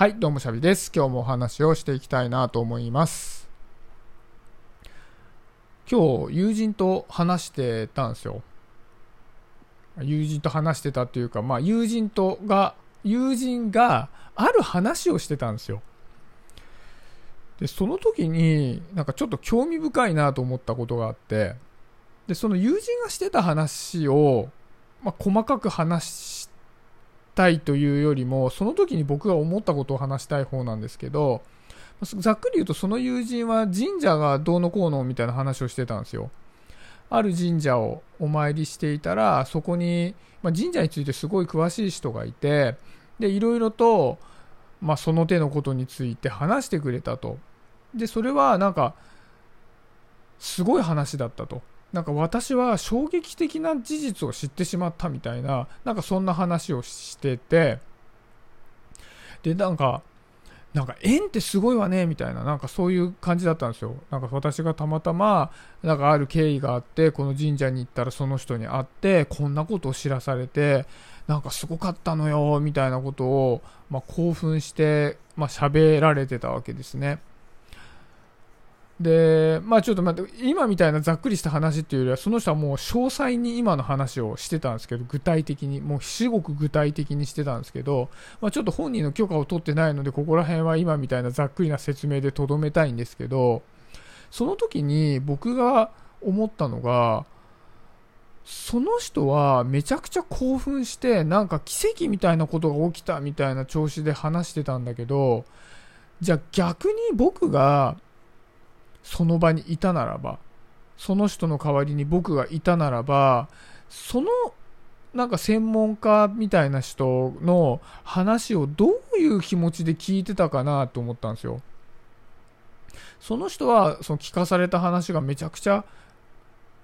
はい、どうもシャビです。今日もお話をしていきたいなと思います。今日、友人と話してたんですよ。友人と話してたっていうか、まあ、友人とが、友人がある話をしてたんですよ。で、その時に、なんかちょっと興味深いなと思ったことがあって、で、その友人がしてた話を、まあ、細かく話したいというよりも、その時に僕が思ったことを話したい方なんですけど、ざっくり言うとその友人は神社がどうのこうのみたいな話をしてたんですよ。ある神社をお参りしていたら、そこに、まあ、神社についてすごい詳しい人がいて、で、いろいろと、まあ、その手のことについて話してくれたと。で、それはなんか、すごい話だったと。なんか私は衝撃的な事実を知ってしまったみたいな、なんかそんな話をしてて、で、なんか、なんか縁ってすごいわね、みたいな、なんかそういう感じだったんですよ。なんか私がたまたま、なんかある経緯があって、この神社に行ったらその人に会って、こんなことを知らされて、なんかすごかったのよ、みたいなことを、まあ、興奮して、まあ、喋られてたわけですね。で、まあちょっと待って、今みたいなざっくりした話っていうよりは、その人はもう詳細に今の話をしてたんですけど、具体的に、もう至極具体的にしてたんですけど、まあちょっと本人の許可を取ってないので、ここら辺は今みたいなざっくりな説明でとどめたいんですけど、その時に僕が思ったのが、その人はめちゃくちゃ興奮して、なんか奇跡みたいなことが起きたみたいな調子で話してたんだけど、じゃあ逆に僕がその場にいたならば、その人の代わりに僕がいたならば、そのなんか専門家みたいな人の話をどういう気持ちで聞いてたかなと思ったんですよ。その人はその聞かされた話がめちゃくちゃ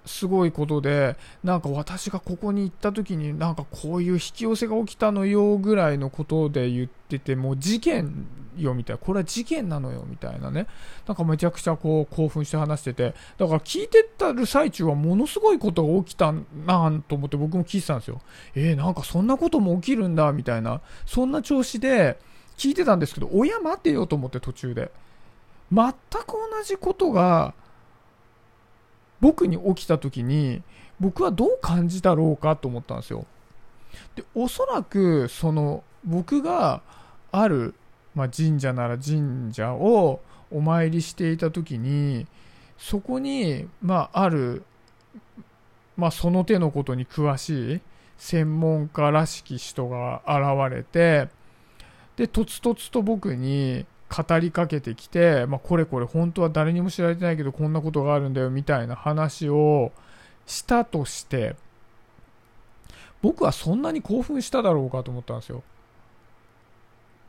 すごいことで、なんか私がここに行った時になんかこういう引き寄せが起きたのよぐらいのことで言ってて、もう事件よみたいな、これは事件なのよみたいなね、なんかめちゃくちゃこう興奮して話してて、だから聞いてたる最中はものすごいことが起きたなと思って僕も聞いてたんですよ。えー、なんかそんなことも起きるんだみたいな、そんな調子で聞いてたんですけど、親待てよと思って途中で。全く同じことが僕に起きた時に僕はどう感じたろうかと思ったんですよ。でおそらくその僕がある、まあ、神社なら神社をお参りしていた時にそこに、まあ、ある、まあ、その手のことに詳しい専門家らしき人が現れてでとつとつと僕に語りかけてきて、まあ、これこれ本当は誰にも知られてないけどこんなことがあるんだよみたいな話をしたとして僕はそんなに興奮しただろうかと思ったんですよ。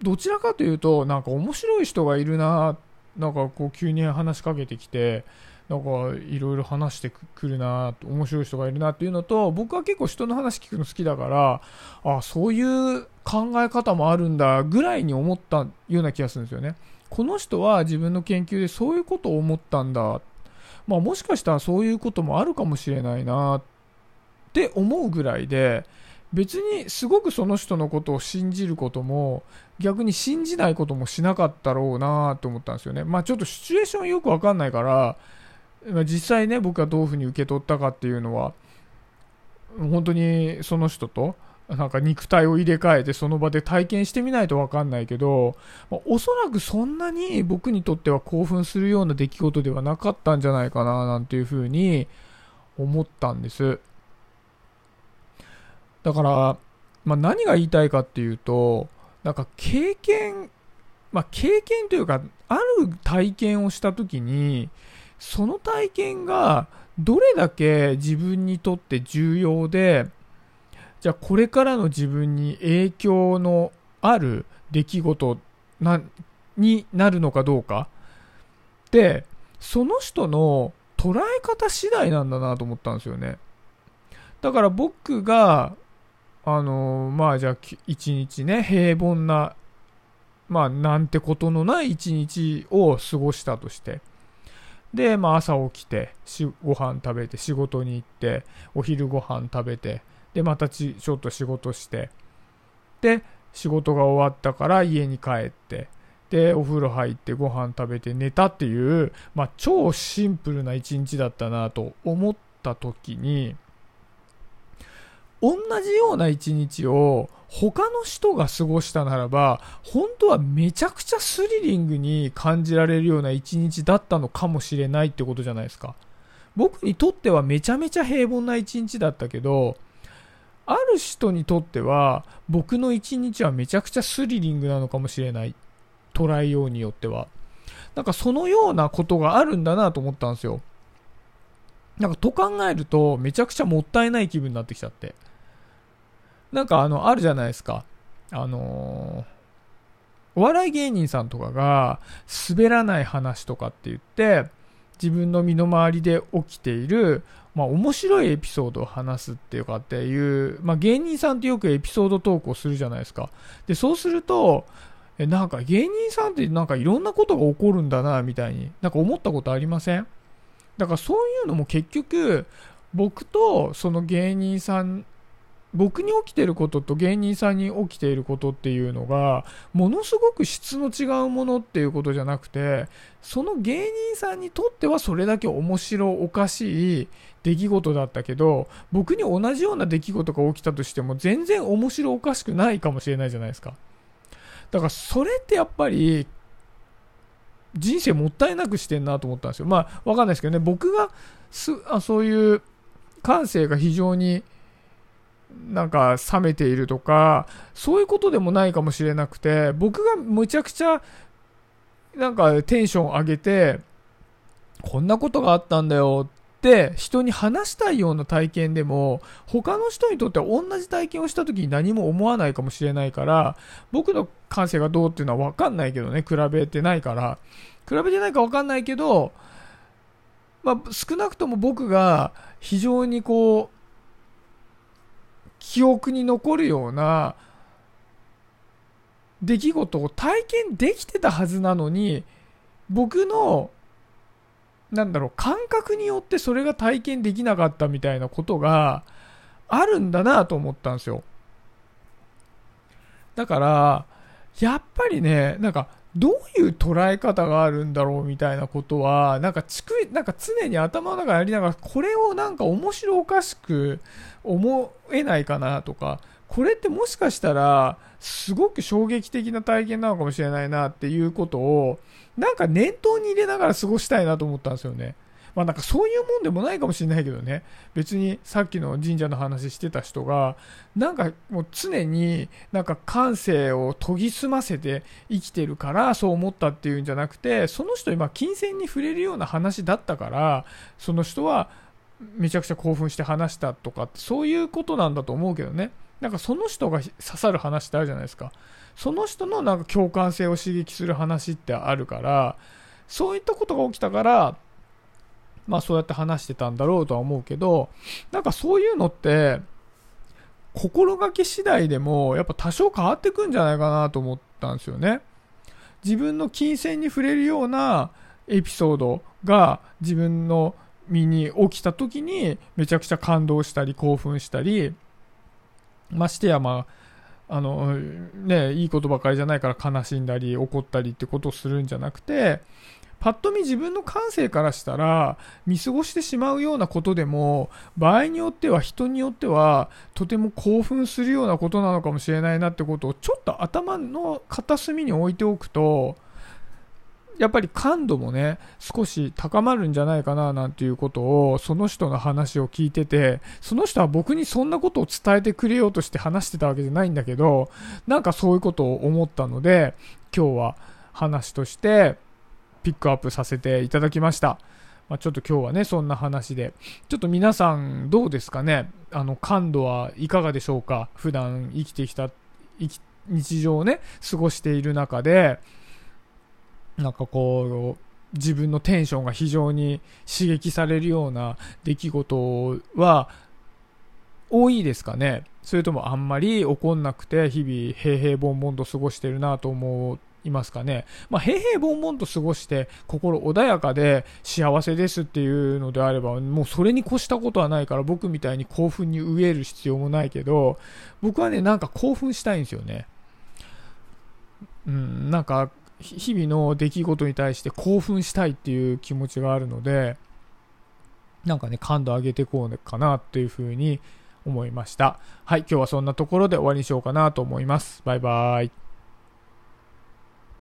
どちらかというとなんか面白い人がいるななんかこう急に話しかけてきてなんかいろいろ話してくるな面白い人がいるなっていうのと僕は結構人の話聞くの好きだからあそういう考え方もあるんだぐらいに思ったような気がするんですよね。この人は自分の研究でそういうことを思ったんだ。まあもしかしたらそういうこともあるかもしれないなって思うぐらいで別にすごくその人のことを信じることも逆に信じないこともしなかったろうなと思ったんですよねまあちょっとシチュエーションよくわかんないから実際ね、僕がどういうふうに受け取ったかっていうのは、本当にその人と、なんか肉体を入れ替えてその場で体験してみないとわかんないけど、まあ、おそらくそんなに僕にとっては興奮するような出来事ではなかったんじゃないかななんていうふうに思ったんです。だから、まあ、何が言いたいかっていうと、なんか経験、まあ、経験というか、ある体験をしたときに、その体験がどれだけ自分にとって重要で、じゃあこれからの自分に影響のある出来事なになるのかどうかで、その人の捉え方次第なんだなと思ったんですよね。だから僕が、あのまあじゃあ一日ね、平凡な、まあなんてことのない一日を過ごしたとして、で、まあ、朝起きてしご飯食べて仕事に行ってお昼ご飯食べてでまたちちょっと仕事してで仕事が終わったから家に帰ってでお風呂入ってご飯食べて寝たっていう、まあ、超シンプルな一日だったなと思った時に同じような一日を他の人が過ごしたならば本当はめちゃくちゃスリリングに感じられるような一日だったのかもしれないってことじゃないですか。僕にとってはめちゃめちゃ平凡な一日だったけどある人にとっては僕の一日はめちゃくちゃスリリングなのかもしれない。捉えようによっては。なんかそのようなことがあるんだなと思ったんですよ。なんかと考えるとめちゃくちゃもったいない気分になってきちゃって。なんかあのあるじゃないですかあのー、お笑い芸人さんとかが滑らない話とかって言って自分の身の回りで起きている、まあ、面白いエピソードを話すっていうかっていう、まあ、芸人さんってよくエピソードトークをするじゃないですか。で、そうすると、え、なんか芸人さんってなんかいろんなことが起こるんだな、みたいに、なんか思ったことありません？だからそういうのも結局、僕とその芸人さん僕に起きてることと芸人さんに起きていることっていうのがものすごく質の違うものっていうことじゃなくてその芸人さんにとってはそれだけ面白おかしい出来事だったけど僕に同じような出来事が起きたとしても全然面白おかしくないかもしれないじゃないですか。だからそれってやっぱり人生もったいなくしてんなと思ったんですよ。まあわかんないですけどね。僕がすあそういう感性が非常になんか冷めているとか、そういうことでもないかもしれなくて、僕がむちゃくちゃなんかテンション上げて、こんなことがあったんだよって人に話したいような体験でも、他の人にとっては同じ体験をした時に何も思わないかもしれないから、僕の感性がどうっていうのはわかんないけどね、比べてないから。比べてないかわかんないけど、まあ、少なくとも僕が非常にこう、記憶に残るような出来事を体験できてたはずなのに僕のなんだろう感覚によってそれが体験できなかったみたいなことがあるんだなと思ったんですよ。だからやっぱりねなんかどういう捉え方があるんだろうみたいなことは、なんかちくなんか常に頭の中でやりながら、これをなんか面白おかしく思えないかなとか、これってもしかしたら、すごく衝撃的な体験なのかもしれないなっていうことを、なんか念頭に入れながら過ごしたいなと思ったんですよね。まあなんかそういうもんでもないかもしれないけどね、別にさっきの神社の話してた人が、なんかもう常になんか感性を研ぎ澄ませて生きてるからそう思ったっていうんじゃなくて、その人今金銭に触れるような話だったから、その人はめちゃくちゃ興奮して話したとかそういうことなんだと思うけどね。なんかその人が刺さる話ってあるじゃないですか。その人のなんか共感性を刺激する話ってあるから、そういったことが起きたから、まあそうやって話してたんだろうとは思うけど、なんかそういうのって、心がけ次第でもやっぱ多少変わってくんじゃないかなと思ったんですよね。自分の金銭に触れるようなエピソードが自分の身に起きた時にめちゃくちゃ感動したり興奮したり、ましてやまあ、あの、ね、いいことばかりじゃないから悲しんだり怒ったりってことをするんじゃなくて、パッと見自分の感性からしたら見過ごしてしまうようなことでも場合によっては人によってはとても興奮するようなことなのかもしれないなってことをちょっと頭の片隅に置いておくとやっぱり感度もね少し高まるんじゃないかななんていうことをその人の話を聞いててその人は僕にそんなことを伝えてくれようとして話してたわけじゃないんだけどなんかそういうことを思ったので今日は話としてピックアップさせていただきました。まあ、ちょっと今日はね、そんな話で。ちょっと皆さんどうですかね？あの、感度はいかがでしょうか？普段生きてきた、日常をね、過ごしている中で、なんかこう、自分のテンションが非常に刺激されるような出来事は多いですかね？それともあんまり起こんなくて日々平々凡々と過ごしてるなと思いますかね。まあ、平々凡々と過ごして心穏やかで幸せですっていうのであれば、もうそれに越したことはないから僕みたいに興奮に飢える必要もないけど、僕はね、なんか興奮したいんですよね。うん、なんか日々の出来事に対して興奮したいっていう気持ちがあるので、なんかね、感度上げていこうかなっていうふうに思いました。はい、今日はそんなところで終わりにしようかなと思います。バイバーイ。